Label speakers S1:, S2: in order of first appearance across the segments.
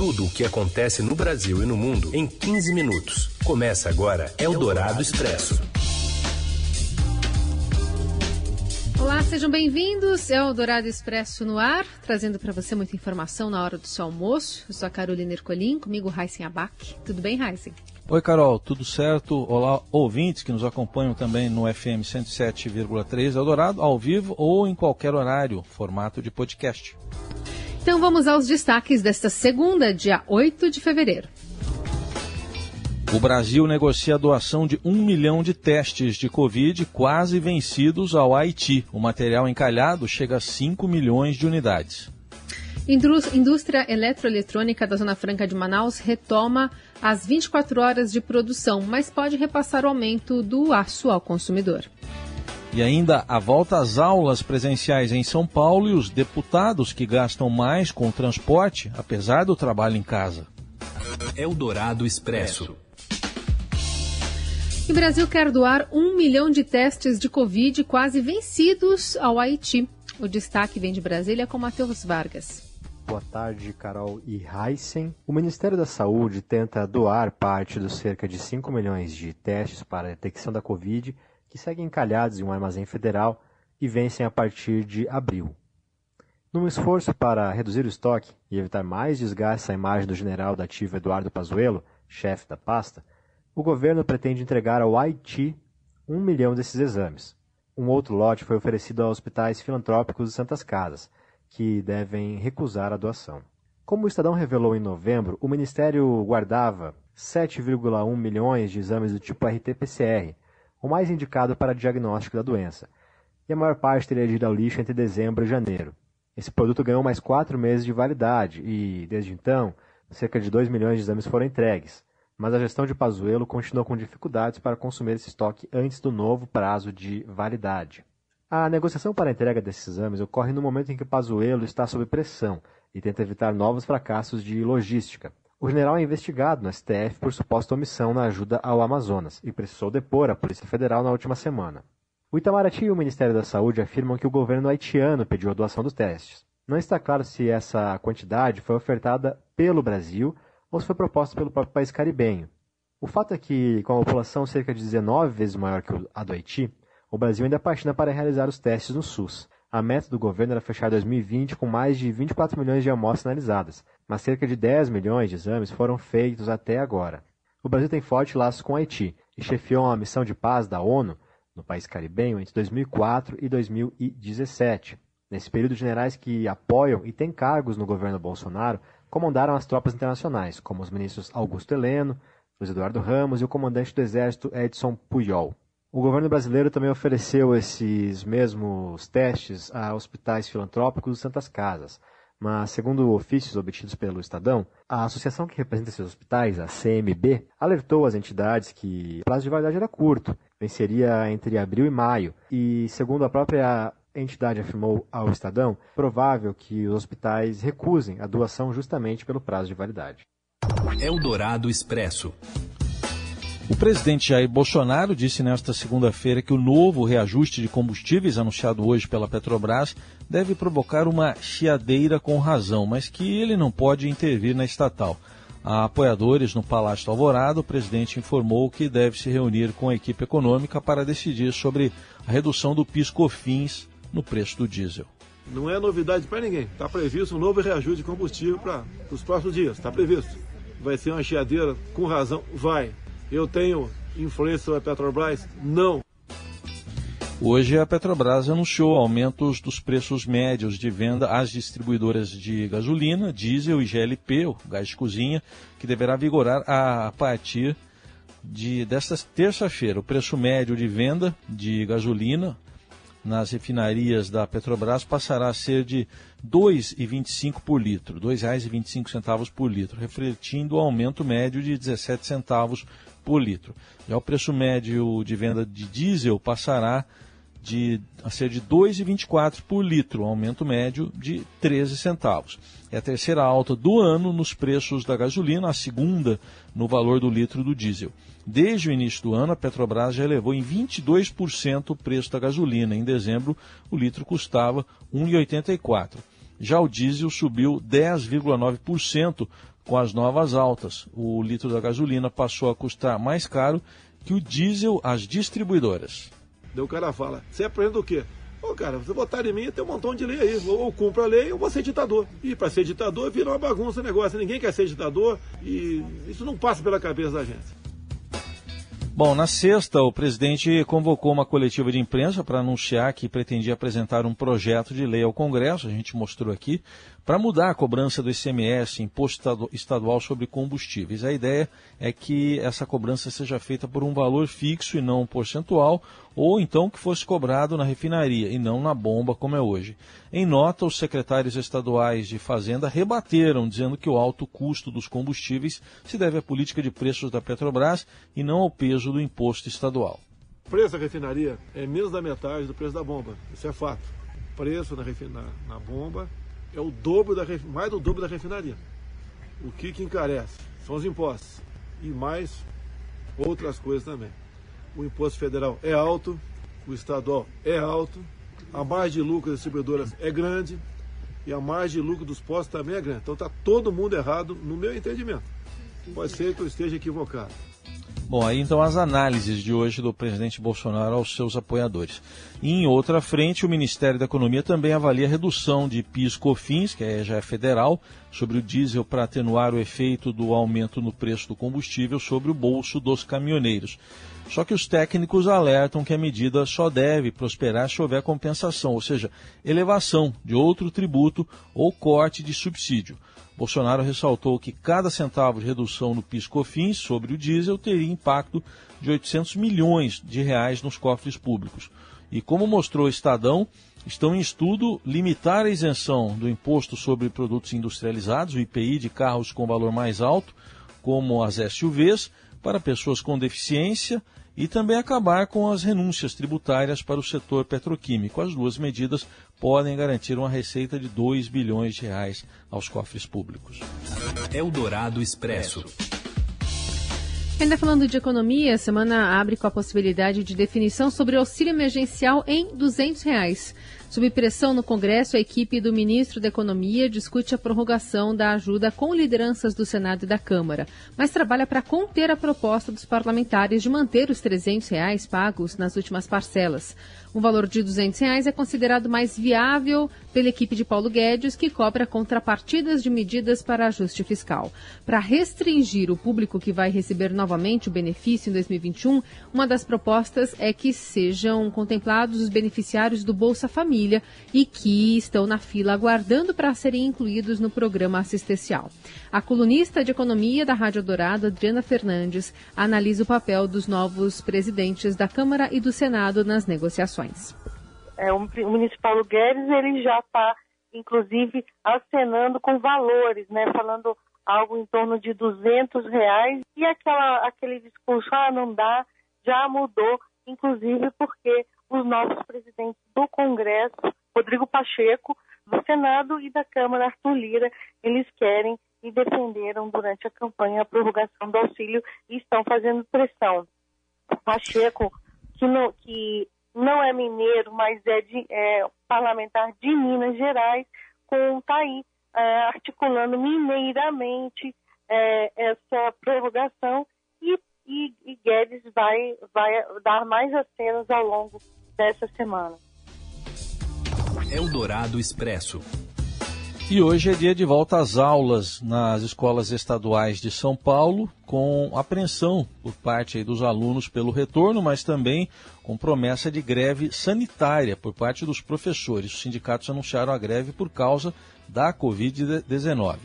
S1: tudo o que acontece no Brasil e no mundo em 15 minutos. Começa agora Eldorado Expresso.
S2: Olá, sejam bem-vindos. É o Dourado Expresso no ar, trazendo para você muita informação na hora do seu almoço. Eu sou a Carolina Ercolim, comigo Raíssen Abac. Tudo bem, Raíssen?
S3: Oi, Carol, tudo certo? Olá, ouvintes que nos acompanham também no FM 107,3 Eldorado, ao vivo ou em qualquer horário, formato de podcast.
S2: Então vamos aos destaques desta segunda, dia 8 de fevereiro.
S3: O Brasil negocia a doação de um milhão de testes de Covid quase vencidos ao Haiti. O material encalhado chega a 5 milhões de unidades.
S2: Indústria eletroeletrônica da Zona Franca de Manaus retoma as 24 horas de produção, mas pode repassar o aumento do aço ao consumidor.
S3: E ainda a volta às aulas presenciais em São Paulo e os deputados que gastam mais com o transporte, apesar do trabalho em casa.
S1: Eldorado Expresso.
S2: O Brasil quer doar um milhão de testes de Covid quase vencidos ao Haiti. O destaque vem de Brasília com Matheus Vargas.
S4: Boa tarde, Carol e Heisen. O Ministério da Saúde tenta doar parte dos cerca de 5 milhões de testes para a detecção da Covid que seguem encalhados em um armazém federal e vencem a partir de abril. Num esforço para reduzir o estoque e evitar mais desgaste à imagem do general da ativa Eduardo Pazuello, chefe da pasta, o governo pretende entregar ao Haiti um milhão desses exames. Um outro lote foi oferecido a hospitais filantrópicos de Santas Casas, que devem recusar a doação. Como o Estadão revelou em novembro, o Ministério guardava 7,1 milhões de exames do tipo RT-PCR, o mais indicado para diagnóstico da doença, e a maior parte teria ido ao lixo entre dezembro e janeiro. Esse produto ganhou mais quatro meses de validade e, desde então, cerca de 2 milhões de exames foram entregues, mas a gestão de Pazuello continuou com dificuldades para consumir esse estoque antes do novo prazo de validade. A negociação para a entrega desses exames ocorre no momento em que Pazuello está sob pressão e tenta evitar novos fracassos de logística. O general é investigado no STF por suposta omissão na ajuda ao Amazonas e precisou depor a Polícia Federal na última semana. O Itamaraty e o Ministério da Saúde afirmam que o governo haitiano pediu a doação dos testes. Não está claro se essa quantidade foi ofertada pelo Brasil ou se foi proposta pelo próprio país caribenho. O fato é que, com a população cerca de 19 vezes maior que a do Haiti, o Brasil ainda patina para realizar os testes no SUS. A meta do governo era fechar 2020 com mais de 24 milhões de amostras analisadas, mas cerca de 10 milhões de exames foram feitos até agora. O Brasil tem forte laço com Haiti e chefiou uma missão de paz da ONU no país caribenho entre 2004 e 2017. Nesse período, generais que apoiam e têm cargos no governo Bolsonaro comandaram as tropas internacionais, como os ministros Augusto Heleno, Luiz Eduardo Ramos e o comandante do Exército Edson Pujol. O governo brasileiro também ofereceu esses mesmos testes a hospitais filantrópicos de Santas Casas. Mas, segundo ofícios obtidos pelo Estadão, a associação que representa esses hospitais, a CMB, alertou as entidades que o prazo de validade era curto, venceria entre abril e maio. E, segundo a própria entidade afirmou ao Estadão, provável que os hospitais recusem a doação justamente pelo prazo de validade.
S1: Eldorado Expresso.
S3: O presidente Jair Bolsonaro disse nesta segunda-feira que o novo reajuste de combustíveis anunciado hoje pela Petrobras deve provocar uma chiadeira com razão, mas que ele não pode intervir na estatal. A apoiadores no Palácio do Alvorada, o presidente informou que deve se reunir com a equipe econômica para decidir sobre a redução do PIS/COFINS no preço do diesel.
S5: Não é novidade para ninguém. Está previsto um novo reajuste de combustível para os próximos dias. Está previsto. Vai ser uma chiadeira com razão? Vai. Eu tenho influência sobre a Petrobras? Não.
S3: Hoje a Petrobras anunciou aumentos dos preços médios de venda às distribuidoras de gasolina, diesel e GLP, o gás de cozinha, que deverá vigorar a partir de desta terça-feira. O preço médio de venda de gasolina nas refinarias da Petrobras passará a ser de R$ 2,25 por litro, R$ 2,25 por litro, refletindo o aumento médio de 17 centavos por litro. Já o preço médio de venda de diesel passará de, a ser de R$ 2,24 por litro, um aumento médio de 13 centavos. É a terceira alta do ano nos preços da gasolina, a segunda no valor do litro do diesel. Desde o início do ano, a Petrobras já elevou em 22% o preço da gasolina. Em dezembro, o litro custava R$ 1,84. Já o diesel subiu 10,9% com as novas altas. O litro da gasolina passou a custar mais caro que o diesel às distribuidoras.
S5: Daí o cara fala, você aprende o quê? Ô cara, você votar em mim, tem um montão de lei aí. Ou cumpro a lei ou vou ser ditador. E para ser ditador vira uma bagunça o negócio. Ninguém quer ser ditador e isso não passa pela cabeça da gente.
S3: Bom, na sexta, o presidente convocou uma coletiva de imprensa para anunciar que pretendia apresentar um projeto de lei ao Congresso, a gente mostrou aqui, para mudar a cobrança do ICMS, Imposto Estadual sobre Combustíveis. A ideia é que essa cobrança seja feita por um valor fixo e não percentual, ou então que fosse cobrado na refinaria e não na bomba, como é hoje. Em nota, os secretários estaduais de Fazenda rebateram, dizendo que o alto custo dos combustíveis se deve à política de preços da Petrobras e não ao peso do imposto estadual.
S5: O preço da refinaria é menos da metade do preço da bomba, isso é fato. O preço na, na bomba é o dobro da, mais do dobro da refinaria. O que, que encarece? São os impostos e mais outras coisas também. O imposto federal é alto, o estadual é alto, a margem de lucro das distribuidoras é grande e a margem de lucro dos postos também é grande. Então está todo mundo errado no meu entendimento. Pode ser que eu esteja equivocado.
S3: Bom, aí então as análises de hoje do presidente Bolsonaro aos seus apoiadores. E em outra frente, o Ministério da Economia também avalia a redução de PIS/COFINS, que é, já é federal, sobre o diesel para atenuar o efeito do aumento no preço do combustível sobre o bolso dos caminhoneiros. Só que os técnicos alertam que a medida só deve prosperar se houver compensação, ou seja, elevação de outro tributo ou corte de subsídio. Bolsonaro ressaltou que cada centavo de redução no PIS/COFINS sobre o diesel teria impacto de 800 milhões de reais nos cofres públicos. E como mostrou o Estadão, estão em estudo limitar a isenção do imposto sobre produtos industrializados, o IPI de carros com valor mais alto, como as SUVs, para pessoas com deficiência e também acabar com as renúncias tributárias para o setor petroquímico. As duas medidas podem garantir uma receita de 2 bilhões de reais aos cofres públicos.
S1: Eldorado Expresso.
S2: Ainda falando de economia, a semana abre com a possibilidade de definição sobre auxílio emergencial em 200 reais. Sob pressão no Congresso, a equipe do ministro da Economia discute a prorrogação da ajuda com lideranças do Senado e da Câmara, mas trabalha para conter a proposta dos parlamentares de manter os 300 reais pagos nas últimas parcelas. O valor de 200 reais é considerado mais viável pela equipe de Paulo Guedes, que cobra contrapartidas de medidas para ajuste fiscal. Para restringir o público que vai receber novamente o benefício em 2021, uma das propostas é que sejam contemplados os beneficiários do Bolsa Família e que estão na fila aguardando para serem incluídos no programa assistencial. A colunista de economia da Rádio Dourado, Adriana Fernandes, analisa o papel dos novos presidentes da Câmara e do Senado nas negociações.
S6: É, o, ministro Paulo Guedes ele já está, inclusive, acenando com valores, né, falando algo em torno de 200 reais e aquela, aquele discurso, ah, não dá, já mudou, inclusive porque os novos presidentes do Congresso, Rodrigo Pacheco, do Senado e da Câmara, Arthur Lira, eles querem e defenderam durante a campanha a prorrogação do auxílio e estão fazendo pressão. Pacheco, que não, que não é mineiro, mas é, de, é parlamentar de Minas Gerais, com tá aí é, articulando mineiramente é, essa prorrogação e, e, Guedes vai, vai dar mais acenos ao longo dessa semana.
S1: Eldorado Expresso.
S3: E hoje é dia de volta às aulas nas escolas estaduais de São Paulo, com apreensão por parte dos alunos pelo retorno, mas também com promessa de greve sanitária por parte dos professores. Os sindicatos anunciaram a greve por causa da Covid-19.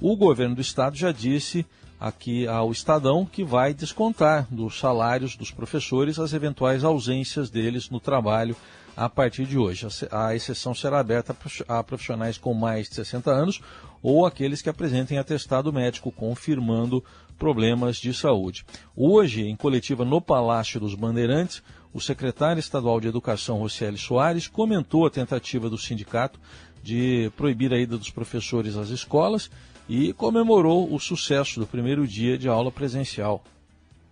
S3: O governo do estado já disse aqui ao Estadão que vai descontar dos salários dos professores as eventuais ausências deles no trabalho a partir de hoje. A exceção será aberta a profissionais com mais de 60 anos ou aqueles que apresentem atestado médico confirmando problemas de saúde. Hoje, em coletiva no Palácio dos Bandeirantes, o secretário estadual de Educação, Rocieli Soares, comentou a tentativa do sindicato de proibir a ida dos professores às escolas e comemorou o sucesso do primeiro dia de aula presencial.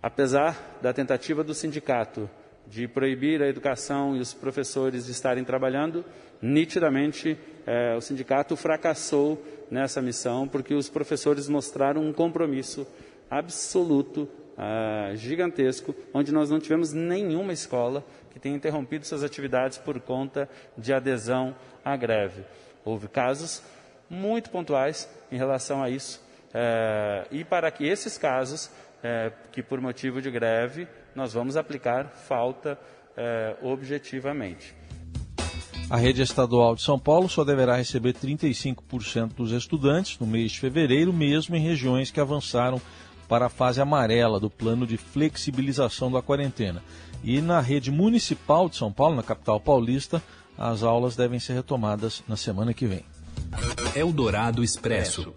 S7: Apesar da tentativa do sindicato de proibir a educação e os professores de estarem trabalhando, nitidamente eh, o sindicato fracassou nessa missão porque os professores mostraram um compromisso absoluto, ah, gigantesco, onde nós não tivemos nenhuma escola que tenha interrompido suas atividades por conta de adesão à greve. Houve casos muito pontuais em relação a isso, eh, e para que esses casos, eh, que por motivo de greve, nós vamos aplicar falta eh, objetivamente.
S3: A rede estadual de São Paulo só deverá receber 35% dos estudantes no mês de fevereiro, mesmo em regiões que avançaram para a fase amarela do plano de flexibilização da quarentena. E na rede municipal de São Paulo, na capital paulista, as aulas devem ser retomadas na semana que vem.
S1: Eldorado Expresso.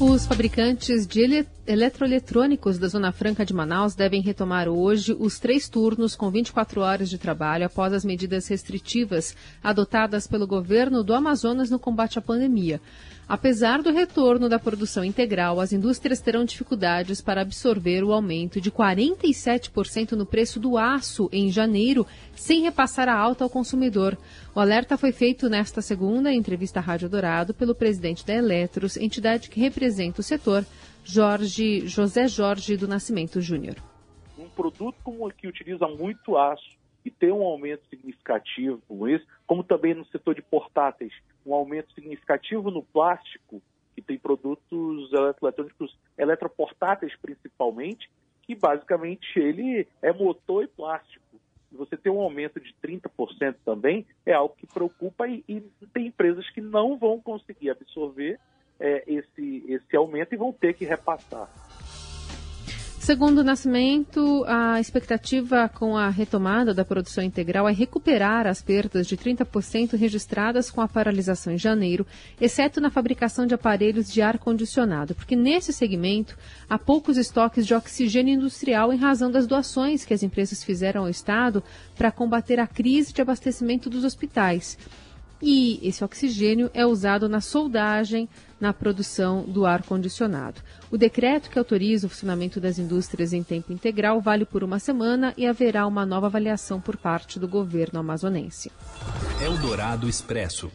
S2: Os fabricantes de ele eletroeletrônicos da Zona Franca de Manaus devem retomar hoje os três turnos com 24 horas de trabalho após as medidas restritivas adotadas pelo governo do Amazonas no combate à pandemia. Apesar do retorno da produção integral, as indústrias terão dificuldades para absorver o aumento de 47% no preço do aço em janeiro, sem repassar a alta ao consumidor. O alerta foi feito nesta segunda, em entrevista à Rádio Dourado, pelo presidente da Eletros, entidade que representa o setor, Jorge, José Jorge do Nascimento Júnior.
S8: Um produto como que utiliza muito aço e tem um aumento significativo como esse, como também no setor de portáteis, um aumento significativo no plástico, que tem produtos eletroeletrônicos, eletroportáteis principalmente, que basicamente ele é motor e plástico. Você ter um aumento de 30% também é algo que preocupa e, e, tem empresas que não vão conseguir absorver é, esse, esse aumento e vão ter que repassar.
S2: Segundo o Nascimento, a expectativa com a retomada da produção integral é recuperar as perdas de 30% registradas com a paralisação em janeiro, exceto na fabricação de aparelhos de ar-condicionado, porque nesse segmento há poucos estoques de oxigênio industrial em razão das doações que as empresas fizeram ao Estado para combater a crise de abastecimento dos hospitais. E esse oxigênio é usado na soldagem, na produção do ar-condicionado. O decreto que autoriza o funcionamento das indústrias em tempo integral vale por uma semana e haverá uma nova avaliação por parte do governo amazonense.
S1: Eldorado Expresso.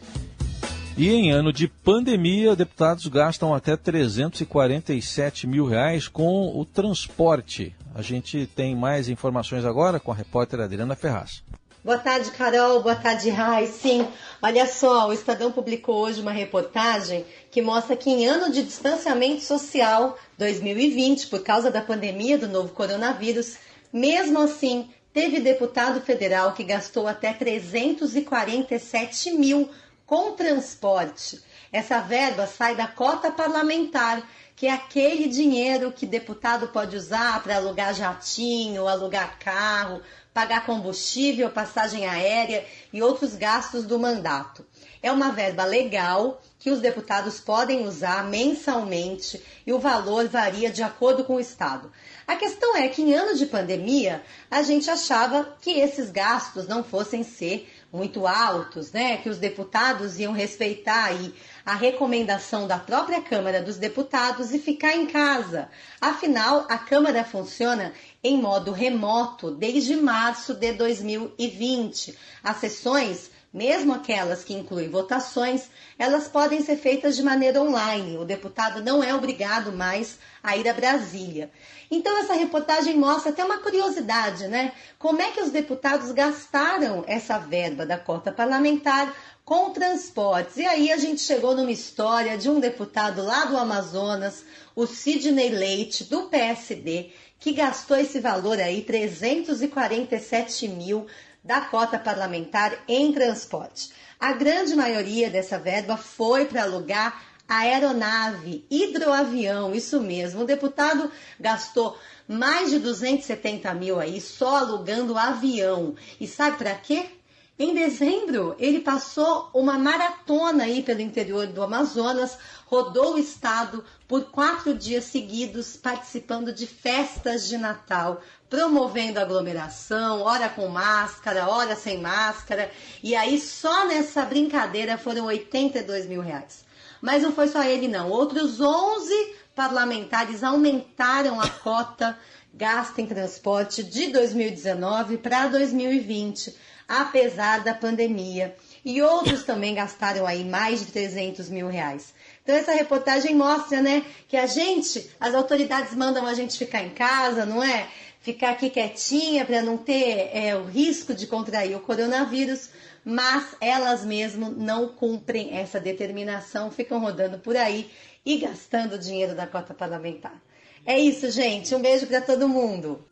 S3: E em ano de pandemia, deputados gastam até 347 mil reais com o transporte. A gente tem mais informações agora com a repórter Adriana Ferraz.
S9: Boa tarde, Carol. Boa tarde, Rai. Sim, olha só, o Estadão publicou hoje uma reportagem que mostra que em ano de distanciamento social 2020, por causa da pandemia do novo coronavírus, mesmo assim, teve deputado federal que gastou até 347 mil com transporte. Essa verba sai da cota parlamentar, que é aquele dinheiro que deputado pode usar para alugar jatinho, alugar carro, pagar combustível, passagem aérea e outros gastos do mandato. É uma verba legal que os deputados podem usar mensalmente e o valor varia de acordo com o Estado. A questão é que em anos de pandemia, a gente achava que esses gastos não fossem ser muito altos, né? Que os deputados iam respeitar aí a recomendação da própria Câmara dos Deputados e ficar em casa. Afinal, a Câmara funciona em modo remoto desde março de 2020. As sessões mesmo aquelas que incluem votações, elas podem ser feitas de maneira online. O deputado não é obrigado mais a ir a Brasília. Então essa reportagem mostra até uma curiosidade, né? Como é que os deputados gastaram essa verba da cota parlamentar com transportes? E aí a gente chegou numa história de um deputado lá do Amazonas, o Sidney Leite, do PSD, que gastou esse valor aí, 347 mil da cota parlamentar em transporte. A grande maioria dessa verba foi para alugar aeronave, hidroavião, isso mesmo. O deputado gastou mais de 270 mil aí só alugando avião. E sabe para quê? Em dezembro, ele passou uma maratona aí pelo interior do Amazonas, rodou o estado por quatro dias seguidos, participando de festas de Natal, promovendo aglomeração, hora com máscara, hora sem máscara. E aí, só nessa brincadeira foram 82 mil reais. Mas não foi só ele, não. Outros 11 parlamentares aumentaram a cota gasta em transporte de 2019 para 2020, apesar da pandemia. E outros também gastaram aí mais de 300 mil reais. Então essa reportagem mostra, né, que a gente, as autoridades mandam a gente ficar em casa, não é? Ficar aqui quietinha para não ter é, o risco de contrair o coronavírus, mas elas mesmo não cumprem essa determinação, ficam rodando por aí e gastando o dinheiro da cota parlamentar. É isso, gente. Um beijo para todo mundo.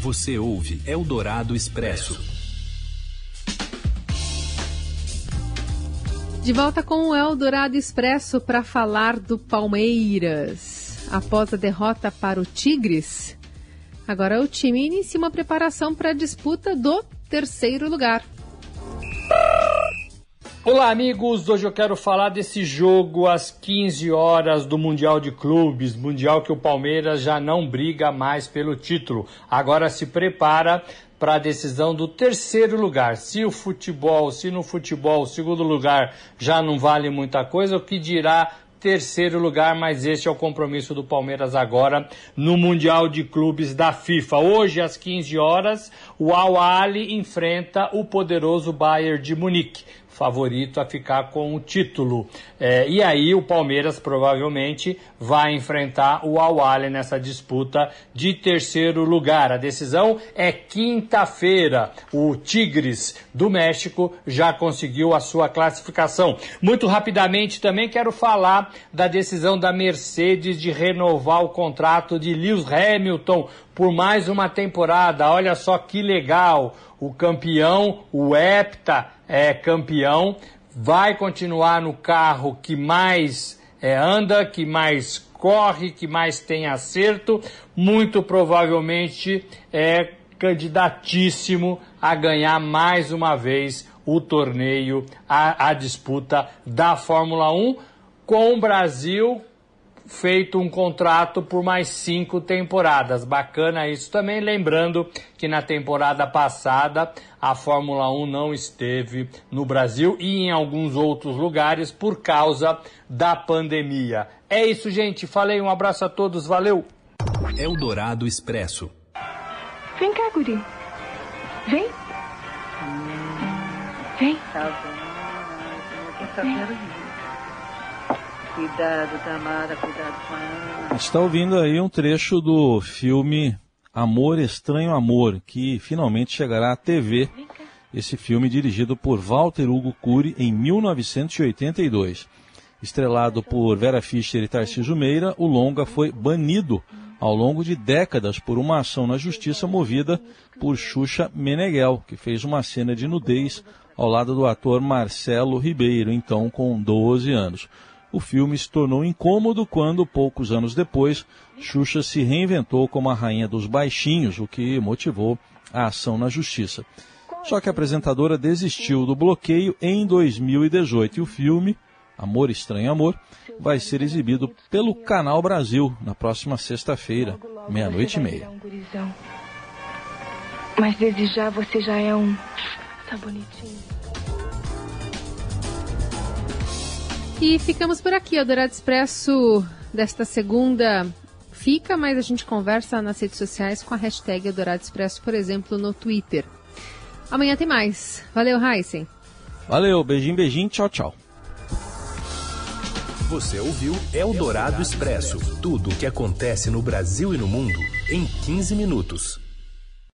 S1: Você ouve Eldorado Expresso.
S2: De volta com o Eldorado Expresso para falar do Palmeiras. Após a derrota para o Tigres, agora o time inicia uma preparação para a disputa do terceiro lugar.
S10: Olá, amigos! Hoje eu quero falar desse jogo às 15 horas do Mundial de Clubes, Mundial que o Palmeiras já não briga mais pelo título. Agora se prepara para a decisão do terceiro lugar. Se o futebol, se no futebol o segundo lugar já não vale muita coisa, o que dirá terceiro lugar, mas este é o compromisso do Palmeiras agora no Mundial de Clubes da FIFA. Hoje, às 15 horas, o Al Ali enfrenta o poderoso Bayern de Munique favorito a ficar com o título. É, e aí o Palmeiras provavelmente vai enfrentar o Al nessa disputa de terceiro lugar. A decisão é quinta-feira. O Tigres do México já conseguiu a sua classificação. Muito rapidamente também quero falar da decisão da Mercedes de renovar o contrato de Lewis Hamilton por mais uma temporada. Olha só que legal. O campeão, o Hepta, é campeão, vai continuar no carro que mais é, anda, que mais corre, que mais tem acerto, muito provavelmente é candidatíssimo a ganhar mais uma vez o torneio, a, a disputa da Fórmula 1, com o Brasil feito um contrato por mais cinco temporadas. Bacana isso também, lembrando que na temporada passada a Fórmula 1 não esteve no Brasil e em alguns outros lugares por causa da pandemia. É isso, gente. Falei, um abraço a todos, valeu!
S1: Eldorado Expresso.
S11: Vem cá, Guri. Vem. Vem.
S12: Tá bom, Vem. Cuidado, Tamara, cuidado com ela.
S3: Está ouvindo aí um trecho do filme Amor Estranho Amor, que finalmente chegará à TV. Esse filme dirigido por Walter Hugo Cury em 1982. Estrelado por Vera Fischer e Tarcísio Meira, o longa foi banido ao longo de décadas por uma ação na justiça movida por Xuxa Meneghel, que fez uma cena de nudez ao lado do ator Marcelo Ribeiro, então com 12 anos o filme se tornou incômodo quando, poucos anos depois, Xuxa se reinventou como a rainha dos baixinhos, o que motivou a ação na justiça. Só que a apresentadora desistiu do bloqueio em 2018 e o filme, Amor Estranho Amor, vai ser exibido pelo Canal Brasil na próxima sexta-feira, meia-noite e meia.
S11: Mas desejar você já é um. Tá bonitinho.
S2: E ficamos por aqui. O Dourado Expresso desta segunda fica, mas a gente conversa nas redes sociais com a hashtag Dourado Expresso, por exemplo, no Twitter. Amanhã tem mais. Valeu, Heisen.
S3: Valeu, beijinho, beijinho, tchau, tchau.
S1: Você ouviu Eldorado Expresso tudo o que acontece no Brasil e no mundo em 15 minutos.